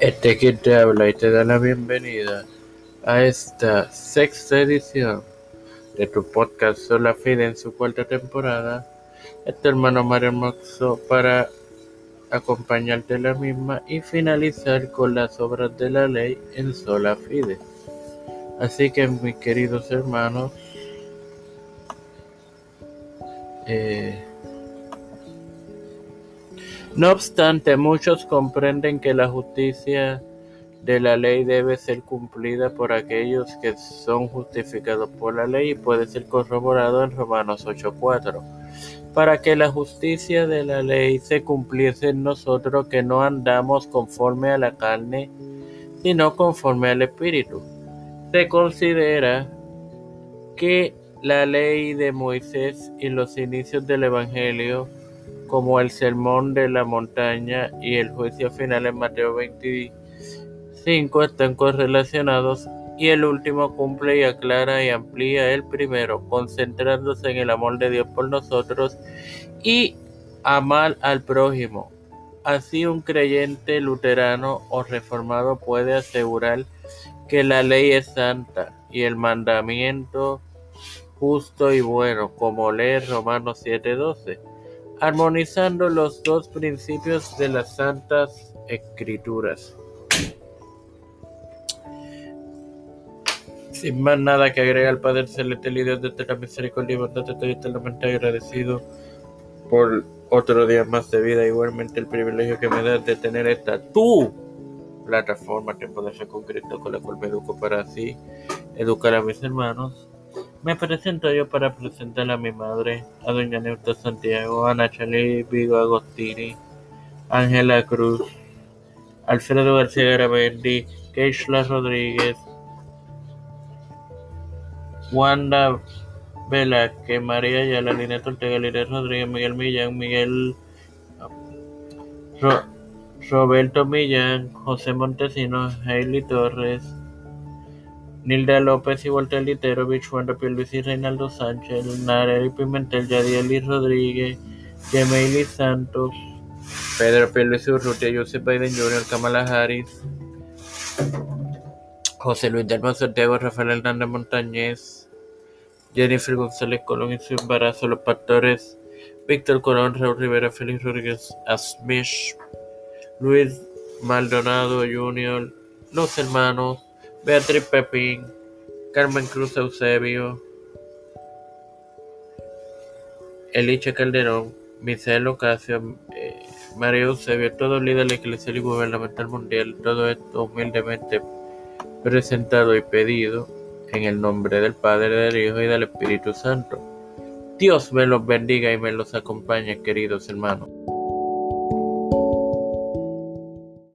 Este que te habla y te da la bienvenida a esta sexta edición de tu podcast Sola Fide en su cuarta temporada. Este hermano Mario Moxo para acompañarte en la misma y finalizar con las obras de la ley en Sola Fide. Así que mis queridos hermanos, eh, no obstante, muchos comprenden que la justicia de la ley debe ser cumplida por aquellos que son justificados por la ley y puede ser corroborado en Romanos 8:4. Para que la justicia de la ley se cumpliese en nosotros que no andamos conforme a la carne, sino conforme al Espíritu. Se considera que la ley de Moisés y los inicios del Evangelio como el sermón de la montaña y el juicio final en Mateo 25 están correlacionados y el último cumple y aclara y amplía el primero, concentrándose en el amor de Dios por nosotros y amar al prójimo. Así un creyente luterano o reformado puede asegurar que la ley es santa y el mandamiento justo y bueno, como lee Romanos 7:12 armonizando los dos principios de las Santas Escrituras. Sin más nada que agregar, al Padre Celestial y Dios de la misericordia y bondad, estoy eternamente agradecido por otro día más de vida. Igualmente, el privilegio que me das de tener esta tu plataforma, tiempo de concreto con la cual me educo para así educar a mis hermanos me presento yo para presentar a mi madre, a doña Neuta Santiago, a Nachalí Vigo Agostini, Ángela Cruz, Alfredo García Garamendi, Keishla Rodríguez, Wanda Velázquez, María Ayala, Linet Ortega, Lírez Rodríguez, Miguel Millán, Miguel Roberto Millán, José Montesinos, Hailey Torres, Nilda López y Walter Literovich, Juan Luis y Reinaldo Sánchez, Nareli Pimentel, Yadiel Rodríguez, Gemeili Santos, Pedro Luis Urrutia, Joseph Biden Jr., Kamala Harris, José Luis del Santiago, Rafael Hernández Montañez, Jennifer González Colón y su embarazo, los pastores Víctor Colón, Raúl Rivera, Félix Rodríguez Asmish, Luis Maldonado Jr., los hermanos Beatriz Pepín, Carmen Cruz Eusebio, Eliche Calderón, Michelle Ocasio, eh, María Eusebio, todos líderes eclesial y gubernamental mundial, todo esto humildemente presentado y pedido en el nombre del Padre, del Hijo y del Espíritu Santo. Dios me los bendiga y me los acompañe, queridos hermanos.